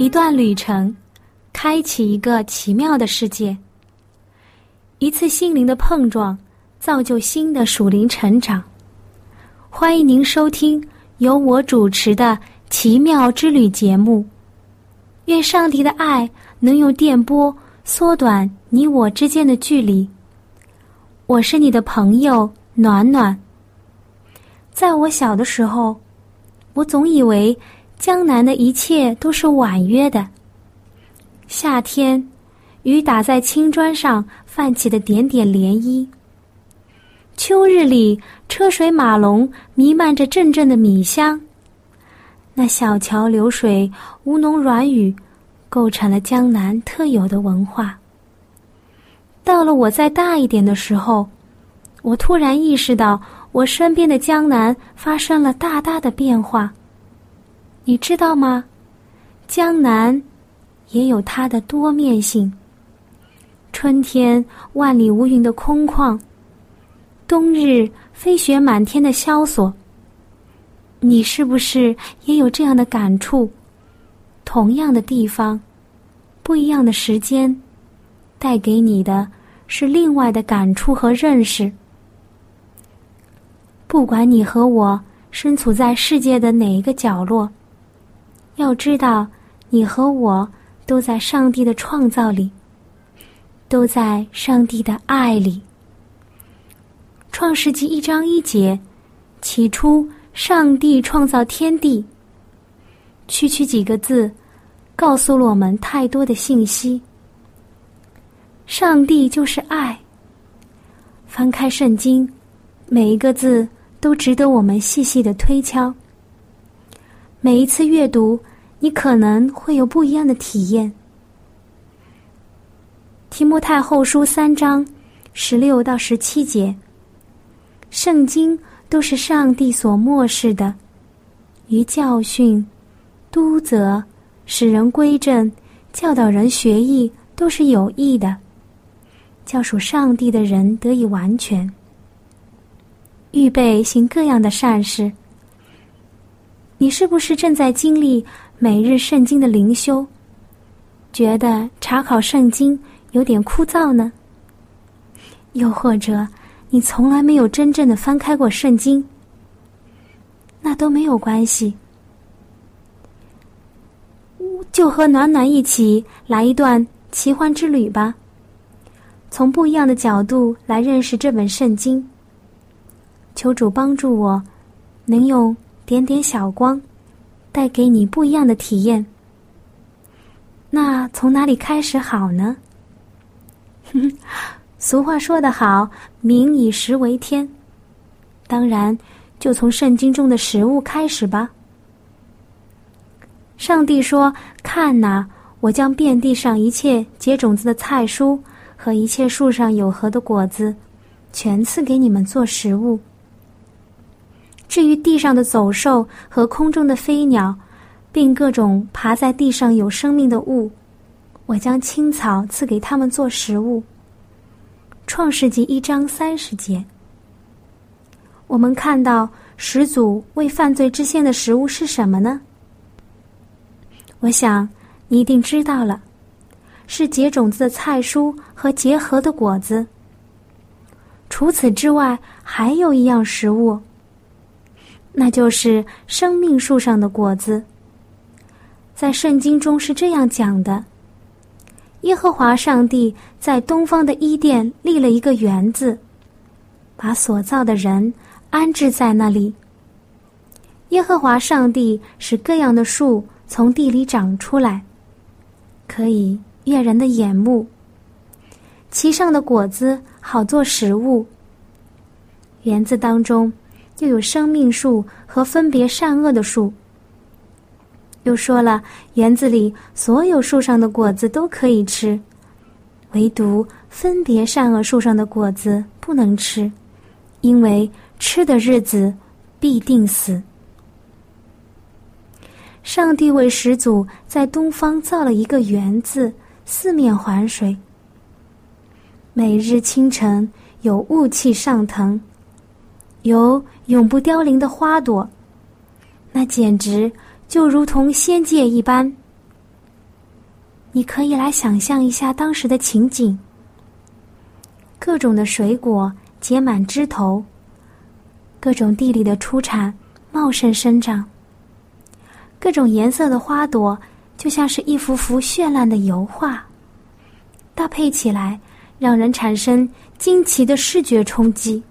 一段旅程，开启一个奇妙的世界。一次心灵的碰撞，造就新的属灵成长。欢迎您收听由我主持的《奇妙之旅》节目。愿上帝的爱能用电波缩短你我之间的距离。我是你的朋友暖暖。在我小的时候，我总以为。江南的一切都是婉约的。夏天，雨打在青砖上，泛起的点点涟漪。秋日里，车水马龙，弥漫着阵阵的米香。那小桥流水，吴侬软语，构成了江南特有的文化。到了我再大一点的时候，我突然意识到，我身边的江南发生了大大的变化。你知道吗？江南也有它的多面性。春天万里无云的空旷，冬日飞雪满天的萧索。你是不是也有这样的感触？同样的地方，不一样的时间，带给你的是另外的感触和认识。不管你和我身处在世界的哪一个角落。要知道，你和我都在上帝的创造里，都在上帝的爱里。创世纪一章一节，起初上帝创造天地。区区几个字，告诉了我们太多的信息。上帝就是爱。翻开圣经，每一个字都值得我们细细的推敲。每一次阅读。你可能会有不一样的体验。提摩太后书三章十六到十七节，圣经都是上帝所漠视的，于教训、督责、使人归正、教导人学艺，都是有益的，教属上帝的人得以完全，预备行各样的善事。你是不是正在经历？每日圣经的灵修，觉得查考圣经有点枯燥呢？又或者你从来没有真正的翻开过圣经？那都没有关系，就和暖暖一起来一段奇幻之旅吧，从不一样的角度来认识这本圣经。求主帮助我，能用点点小光。带给你不一样的体验。那从哪里开始好呢？俗话说得好，“民以食为天”。当然，就从圣经中的食物开始吧。上帝说：“看哪，我将遍地上一切结种子的菜蔬和一切树上有核的果子，全赐给你们做食物。”至于地上的走兽和空中的飞鸟，并各种爬在地上有生命的物，我将青草赐给他们做食物。创世纪一章三十节，我们看到始祖为犯罪之先的食物是什么呢？我想你一定知道了，是结种子的菜蔬和结核的果子。除此之外，还有一样食物。那就是生命树上的果子。在圣经中是这样讲的：耶和华上帝在东方的伊甸立了一个园子，把所造的人安置在那里。耶和华上帝使各样的树从地里长出来，可以悦人的眼目，其上的果子好做食物。园子当中。又有生命树和分别善恶的树。又说了，园子里所有树上的果子都可以吃，唯独分别善恶树上的果子不能吃，因为吃的日子必定死。上帝为始祖在东方造了一个园子，四面环水。每日清晨有雾气上腾，有永不凋零的花朵，那简直。就如同仙界一般，你可以来想象一下当时的情景：各种的水果结满枝头，各种地里的出产茂盛生长，各种颜色的花朵就像是一幅幅绚烂的油画，搭配起来让人产生惊奇的视觉冲击。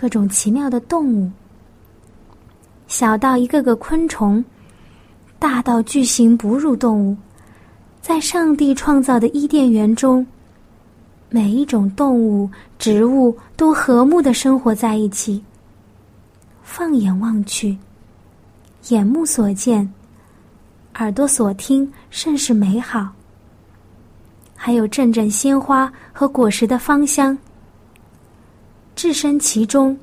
各种奇妙的动物。小到一个个昆虫，大到巨型哺乳动物，在上帝创造的伊甸园中，每一种动物、植物都和睦的生活在一起。放眼望去，眼目所见，耳朵所听，甚是美好。还有阵阵鲜花和果实的芳香，置身其中。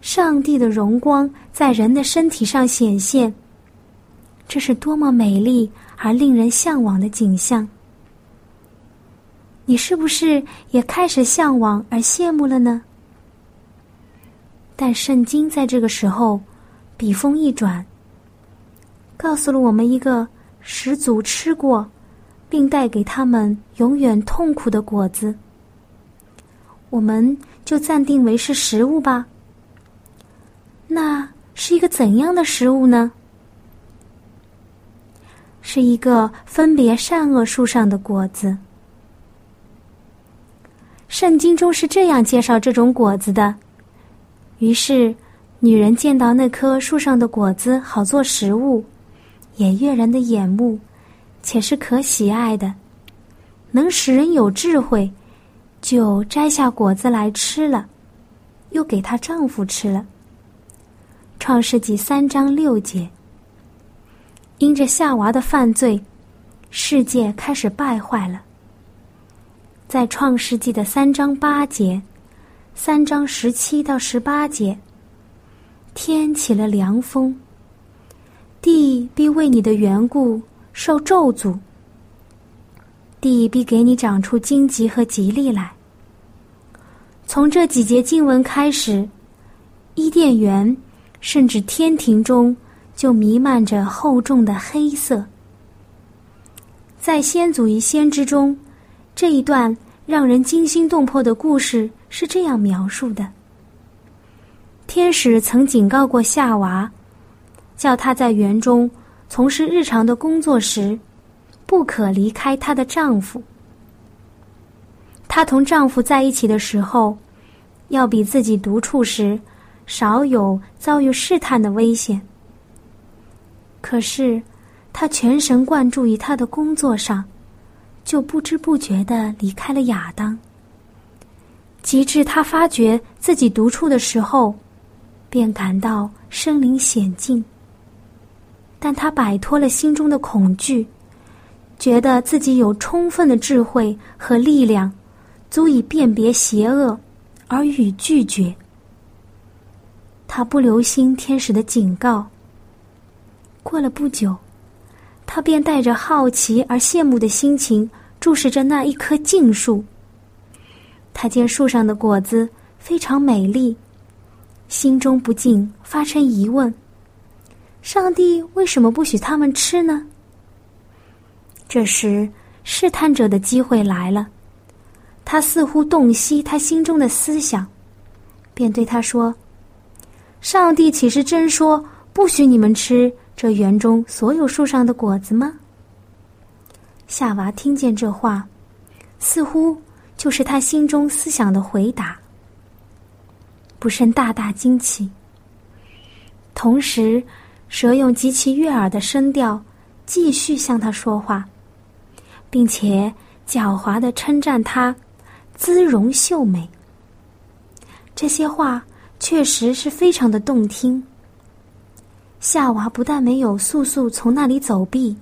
上帝的荣光在人的身体上显现，这是多么美丽而令人向往的景象！你是不是也开始向往而羡慕了呢？但圣经在这个时候笔锋一转，告诉了我们一个始祖吃过，并带给他们永远痛苦的果子，我们就暂定为是食物吧。那是一个怎样的食物呢？是一个分别善恶树上的果子。圣经中是这样介绍这种果子的：于是，女人见到那棵树上的果子好做食物，也悦人的眼目，且是可喜爱的，能使人有智慧，就摘下果子来吃了，又给她丈夫吃了。创世纪三章六节，因着夏娃的犯罪，世界开始败坏了。在创世纪的三章八节、三章十七到十八节，天起了凉风，地必为你的缘故受咒诅，地必给你长出荆棘和吉利来。从这几节经文开始，伊甸园。甚至天庭中就弥漫着厚重的黑色。在先祖与先知中，这一段让人惊心动魄的故事是这样描述的：天使曾警告过夏娃，叫她在园中从事日常的工作时，不可离开她的丈夫。她同丈夫在一起的时候，要比自己独处时。少有遭遇试探的危险。可是，他全神贯注于他的工作上，就不知不觉的离开了亚当。及至他发觉自己独处的时候，便感到身临险境。但他摆脱了心中的恐惧，觉得自己有充分的智慧和力量，足以辨别邪恶，而予拒绝。他不留心天使的警告。过了不久，他便带着好奇而羡慕的心情注视着那一棵杏树。他见树上的果子非常美丽，心中不禁发生疑问：上帝为什么不许他们吃呢？这时，试探者的机会来了。他似乎洞悉他心中的思想，便对他说。上帝岂是真说不许你们吃这园中所有树上的果子吗？夏娃听见这话，似乎就是他心中思想的回答，不甚大大惊奇。同时，蛇用极其悦耳的声调继续向他说话，并且狡猾的称赞他姿容秀美。这些话。确实是非常的动听。夏娃不但没有速速从那里走避，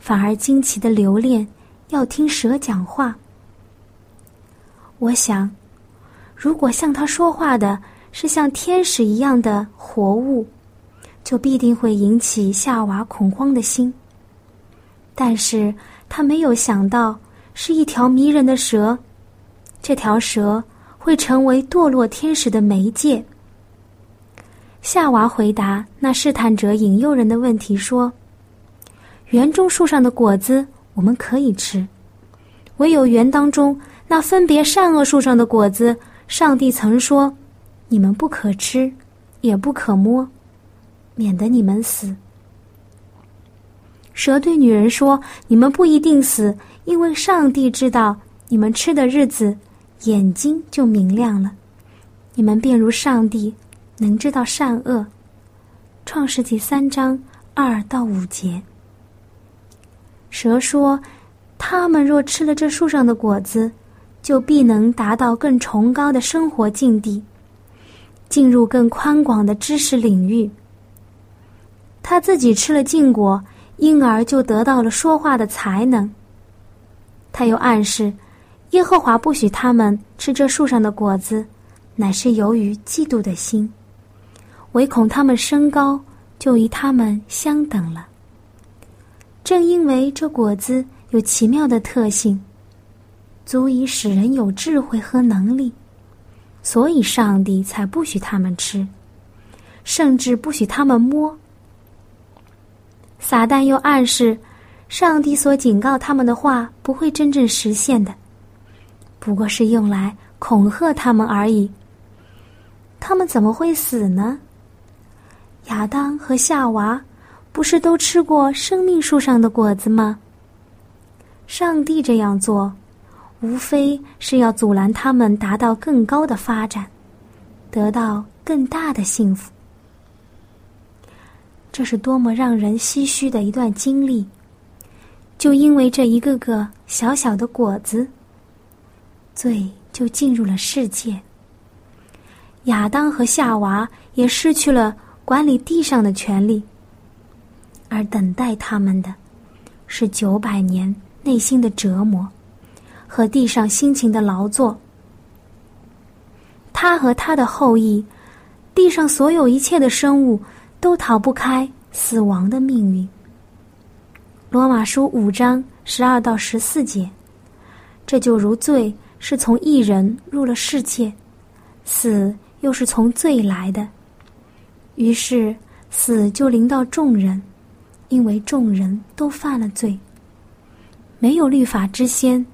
反而惊奇的留恋，要听蛇讲话。我想，如果向他说话的是像天使一样的活物，就必定会引起夏娃恐慌的心。但是他没有想到是一条迷人的蛇，这条蛇会成为堕落天使的媒介。夏娃回答那试探者引诱人的问题说：“园中树上的果子我们可以吃，唯有园当中那分别善恶树上的果子，上帝曾说，你们不可吃，也不可摸，免得你们死。”蛇对女人说：“你们不一定死，因为上帝知道你们吃的日子，眼睛就明亮了，你们便如上帝。”能知道善恶，《创世纪》三章二到五节。蛇说：“他们若吃了这树上的果子，就必能达到更崇高的生活境地，进入更宽广的知识领域。他自己吃了禁果，因而就得到了说话的才能。他又暗示，耶和华不许他们吃这树上的果子，乃是由于嫉妒的心。”唯恐他们身高，就与他们相等了。正因为这果子有奇妙的特性，足以使人有智慧和能力，所以上帝才不许他们吃，甚至不许他们摸。撒旦又暗示，上帝所警告他们的话不会真正实现的，不过是用来恐吓他们而已。他们怎么会死呢？亚当和夏娃不是都吃过生命树上的果子吗？上帝这样做，无非是要阻拦他们达到更高的发展，得到更大的幸福。这是多么让人唏嘘的一段经历！就因为这一个个小小的果子，罪就进入了世界。亚当和夏娃也失去了。管理地上的权利，而等待他们的，是九百年内心的折磨和地上辛勤的劳作。他和他的后裔，地上所有一切的生物，都逃不开死亡的命运。罗马书五章十二到十四节，这就如罪是从一人入了世界，死又是从罪来的。于是，死就临到众人，因为众人都犯了罪。没有律法之先，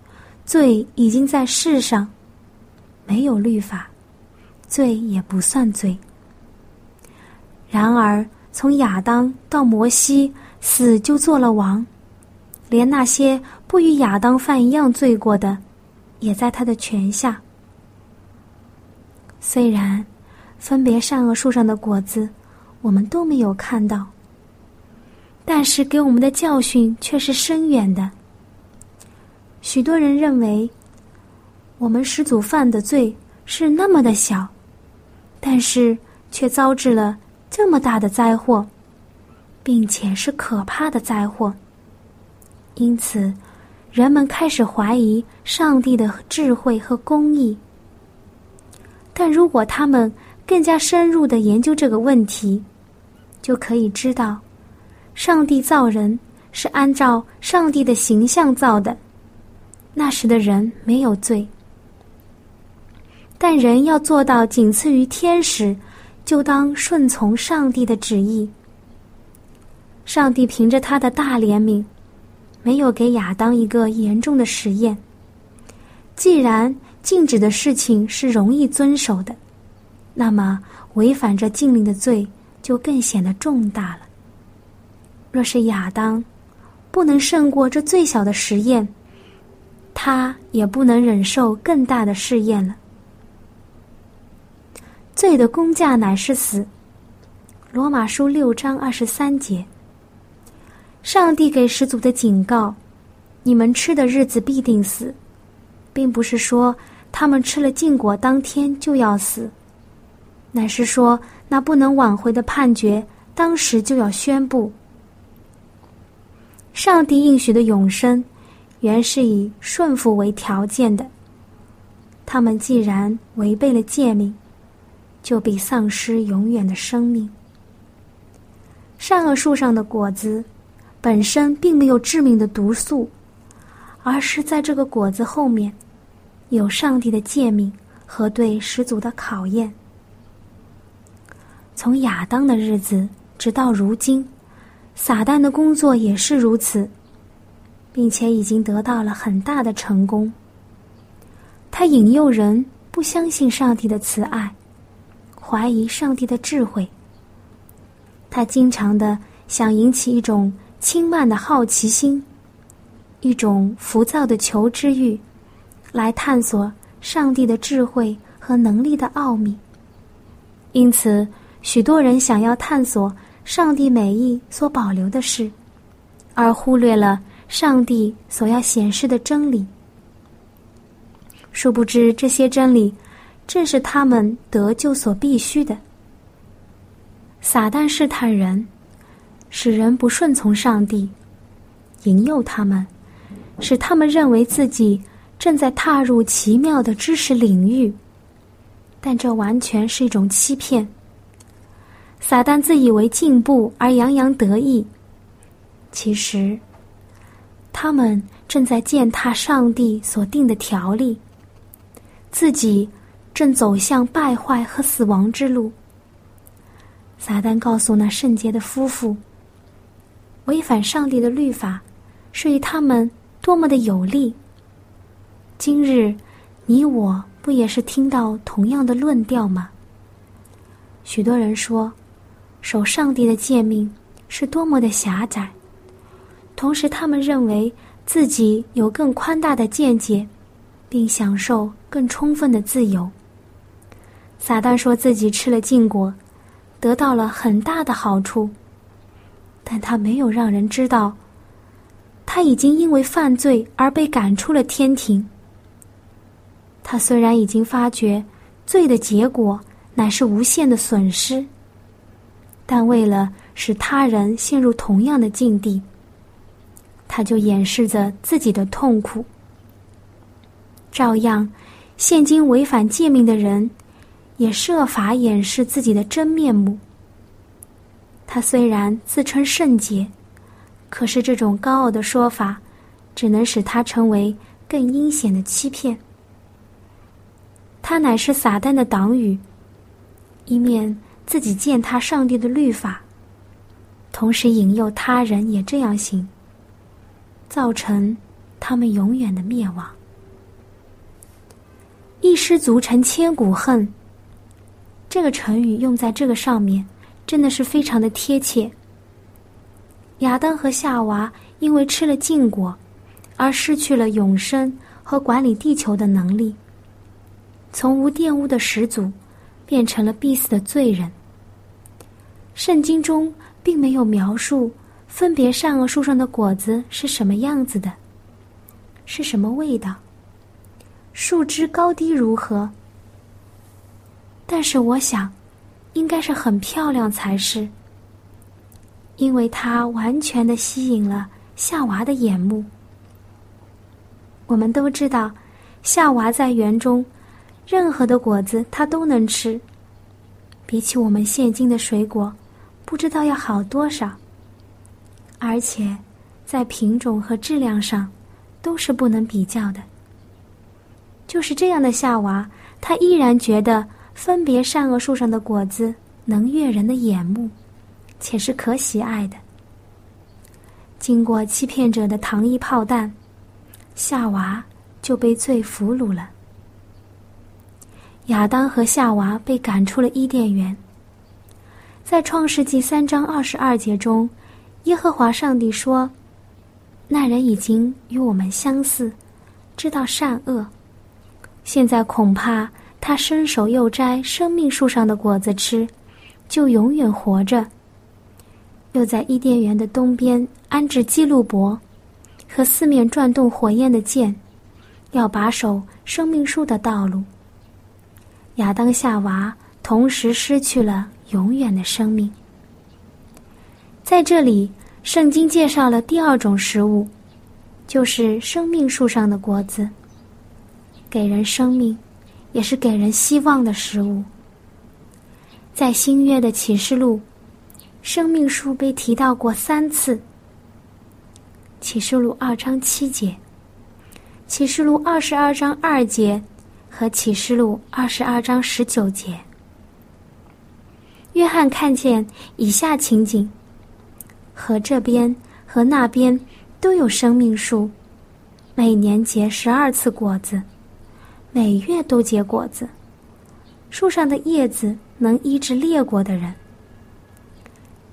罪已经在世上；没有律法，罪也不算罪。然而，从亚当到摩西，死就做了王，连那些不与亚当犯一样罪过的，也在他的权下。虽然。分别善恶树上的果子，我们都没有看到。但是给我们的教训却是深远的。许多人认为，我们始祖犯的罪是那么的小，但是却遭致了这么大的灾祸，并且是可怕的灾祸。因此，人们开始怀疑上帝的智慧和公义。但如果他们，更加深入的研究这个问题，就可以知道，上帝造人是按照上帝的形象造的。那时的人没有罪，但人要做到仅次于天使，就当顺从上帝的旨意。上帝凭着他的大怜悯，没有给亚当一个严重的实验。既然禁止的事情是容易遵守的。那么，违反这禁令的罪就更显得重大了。若是亚当不能胜过这最小的实验，他也不能忍受更大的试验了。罪的工价乃是死。罗马书六章二十三节。上帝给始祖的警告：你们吃的日子必定死，并不是说他们吃了禁果当天就要死。乃是说，那不能挽回的判决当时就要宣布：上帝应许的永生，原是以顺服为条件的。他们既然违背了诫命，就必丧失永远的生命。善恶树上的果子本身并没有致命的毒素，而是在这个果子后面有上帝的诫命和对始祖的考验。从亚当的日子直到如今，撒旦的工作也是如此，并且已经得到了很大的成功。他引诱人不相信上帝的慈爱，怀疑上帝的智慧。他经常的想引起一种轻慢的好奇心，一种浮躁的求知欲，来探索上帝的智慧和能力的奥秘。因此。许多人想要探索上帝美意所保留的事，而忽略了上帝所要显示的真理。殊不知，这些真理正是他们得救所必须的。撒旦试探人，使人不顺从上帝，引诱他们，使他们认为自己正在踏入奇妙的知识领域，但这完全是一种欺骗。撒旦自以为进步而洋洋得意，其实，他们正在践踏上帝所定的条例，自己正走向败坏和死亡之路。撒旦告诉那圣洁的夫妇，违反上帝的律法，是与他们多么的有利。今日，你我不也是听到同样的论调吗？许多人说。守上帝的诫命是多么的狭窄，同时他们认为自己有更宽大的见解，并享受更充分的自由。撒旦说自己吃了禁果，得到了很大的好处，但他没有让人知道，他已经因为犯罪而被赶出了天庭。他虽然已经发觉罪的结果乃是无限的损失。但为了使他人陷入同样的境地，他就掩饰着自己的痛苦。照样，现今违反诫命的人，也设法掩饰自己的真面目。他虽然自称圣洁，可是这种高傲的说法，只能使他成为更阴险的欺骗。他乃是撒旦的党羽，一面。自己践踏上帝的律法，同时引诱他人也这样行，造成他们永远的灭亡。一失足成千古恨。这个成语用在这个上面，真的是非常的贴切。亚当和夏娃因为吃了禁果，而失去了永生和管理地球的能力，从无玷污的始祖，变成了必死的罪人。圣经中并没有描述分别善恶树上的果子是什么样子的，是什么味道，树枝高低如何。但是我想，应该是很漂亮才是，因为它完全的吸引了夏娃的眼目。我们都知道，夏娃在园中，任何的果子她都能吃，比起我们现今的水果。不知道要好多少，而且在品种和质量上都是不能比较的。就是这样的夏娃，她依然觉得分别善恶树上的果子能悦人的眼目，且是可喜爱的。经过欺骗者的糖衣炮弹，夏娃就被罪俘虏了。亚当和夏娃被赶出了伊甸园。在创世纪三章二十二节中，耶和华上帝说：“那人已经与我们相似，知道善恶。现在恐怕他伸手又摘生命树上的果子吃，就永远活着。”又在伊甸园的东边安置基路伯和四面转动火焰的剑，要把守生命树的道路。亚当夏娃同时失去了。永远的生命。在这里，圣经介绍了第二种食物，就是生命树上的果子，给人生命，也是给人希望的食物。在新约的启示录，生命树被提到过三次。启示录二章七节，启示录二十二章二节，和启示录二十二章十九节。约翰看见以下情景：和这边和那边都有生命树，每年结十二次果子，每月都结果子。树上的叶子能医治列国的人。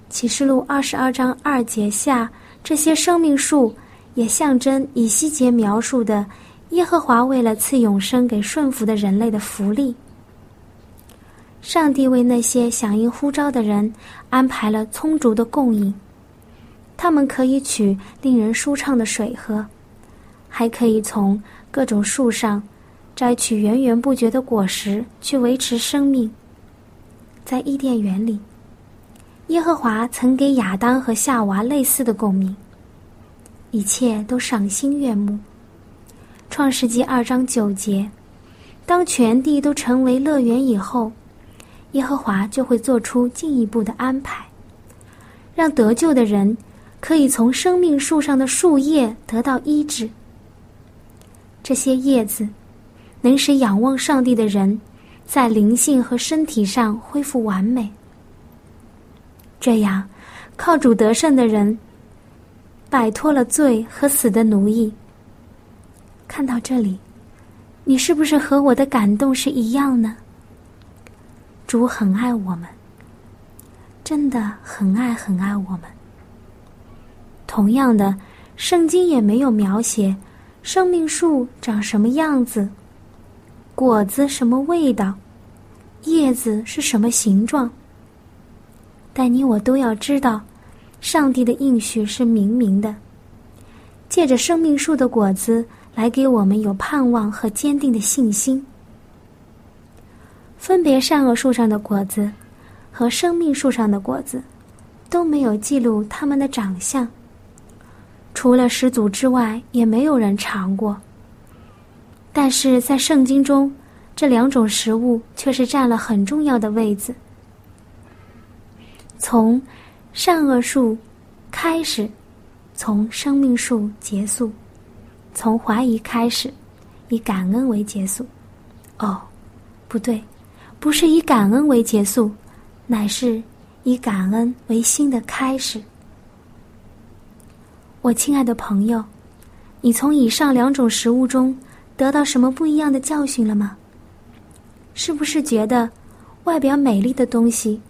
启示录二十二章二节下。这些生命树也象征以西结描述的耶和华为了赐永生给顺服的人类的福利。上帝为那些响应呼召的人安排了充足的供应，他们可以取令人舒畅的水喝，还可以从各种树上摘取源源不绝的果实去维持生命。在伊甸园里。耶和华曾给亚当和夏娃类似的共鸣，一切都赏心悦目。创世纪二章九节，当全地都成为乐园以后，耶和华就会做出进一步的安排，让得救的人可以从生命树上的树叶得到医治。这些叶子能使仰望上帝的人在灵性和身体上恢复完美。这样，靠主得胜的人，摆脱了罪和死的奴役。看到这里，你是不是和我的感动是一样呢？主很爱我们，真的很爱很爱我们。同样的，圣经也没有描写生命树长什么样子，果子什么味道，叶子是什么形状。但你我都要知道，上帝的应许是明明的，借着生命树的果子来给我们有盼望和坚定的信心。分别善恶树上的果子和生命树上的果子都没有记录它们的长相，除了始祖之外，也没有人尝过。但是在圣经中，这两种食物却是占了很重要的位子。从善恶树开始，从生命树结束，从怀疑开始，以感恩为结束。哦，不对，不是以感恩为结束，乃是以感恩为新的开始。我亲爱的朋友，你从以上两种食物中得到什么不一样的教训了吗？是不是觉得外表美丽的东西？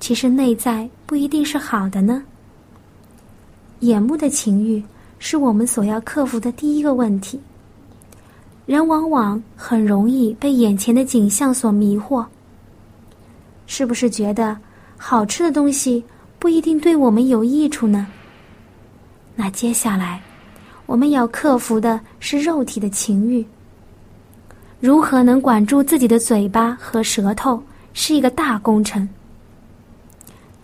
其实内在不一定是好的呢。眼目的情欲是我们所要克服的第一个问题。人往往很容易被眼前的景象所迷惑。是不是觉得好吃的东西不一定对我们有益处呢？那接下来我们要克服的是肉体的情欲。如何能管住自己的嘴巴和舌头，是一个大工程。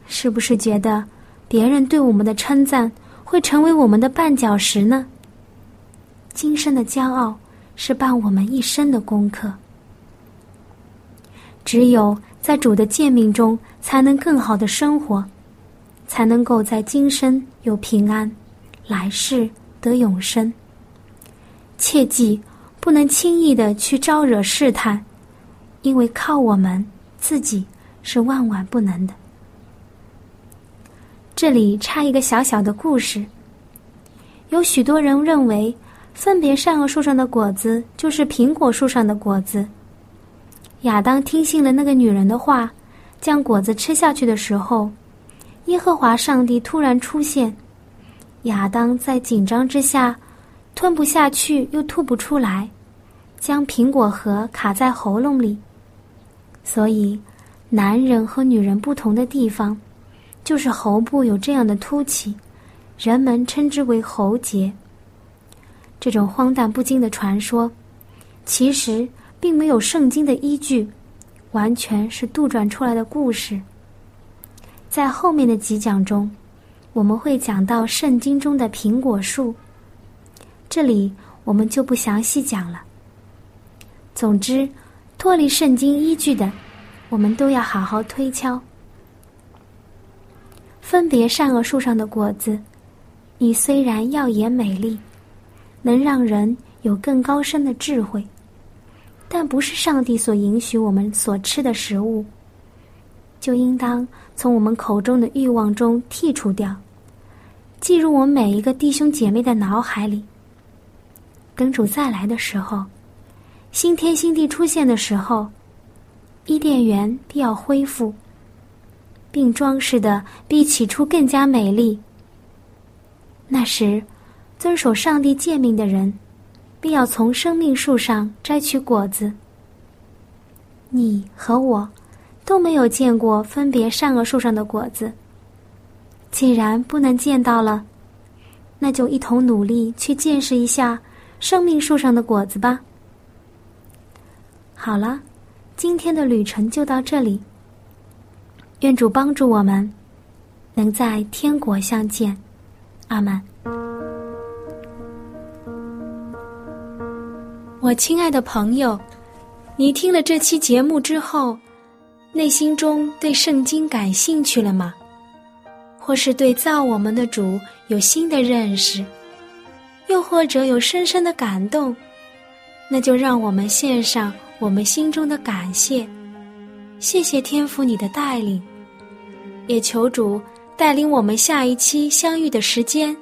是不是觉得别人对我们的称赞会成为我们的绊脚石呢？今生的骄傲是伴我们一生的功课。只有在主的诫命中，才能更好的生活，才能够在今生有平安，来世得永生。切记不能轻易的去招惹试探，因为靠我们自己是万万不能的。这里插一个小小的故事。有许多人认为，分别善恶树上的果子就是苹果树上的果子。亚当听信了那个女人的话，将果子吃下去的时候，耶和华上帝突然出现。亚当在紧张之下，吞不下去又吐不出来，将苹果核卡在喉咙里。所以，男人和女人不同的地方。就是喉部有这样的凸起，人们称之为喉结。这种荒诞不经的传说，其实并没有圣经的依据，完全是杜撰出来的故事。在后面的几讲中，我们会讲到圣经中的苹果树，这里我们就不详细讲了。总之，脱离圣经依据的，我们都要好好推敲。分别善恶树上的果子，你虽然耀眼美丽，能让人有更高深的智慧，但不是上帝所允许我们所吃的食物，就应当从我们口中的欲望中剔除掉，记入我们每一个弟兄姐妹的脑海里。等主再来的时候。新天新地出现的时候，伊甸园必要恢复，并装饰的比起初更加美丽。那时，遵守上帝诫命的人，必要从生命树上摘取果子。你和我都没有见过分别善恶树上的果子，既然不能见到了，那就一同努力去见识一下生命树上的果子吧。好了，今天的旅程就到这里。愿主帮助我们，能在天国相见。阿门。我亲爱的朋友，你听了这期节目之后，内心中对圣经感兴趣了吗？或是对造我们的主有新的认识，又或者有深深的感动？那就让我们献上。我们心中的感谢，谢谢天父你的带领，也求主带领我们下一期相遇的时间。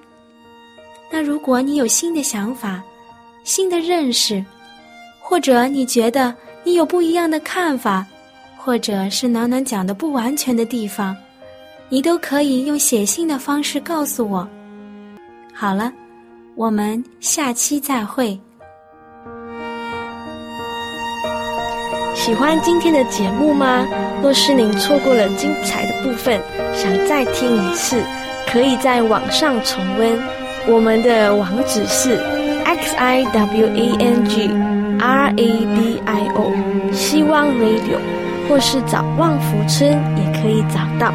那如果你有新的想法、新的认识，或者你觉得你有不一样的看法，或者是暖暖讲的不完全的地方，你都可以用写信的方式告诉我。好了，我们下期再会。喜欢今天的节目吗？若是您错过了精彩的部分，想再听一次，可以在网上重温。我们的网址是 x i w a n g r a d i o 希望 radio，或是找旺福村也可以找到。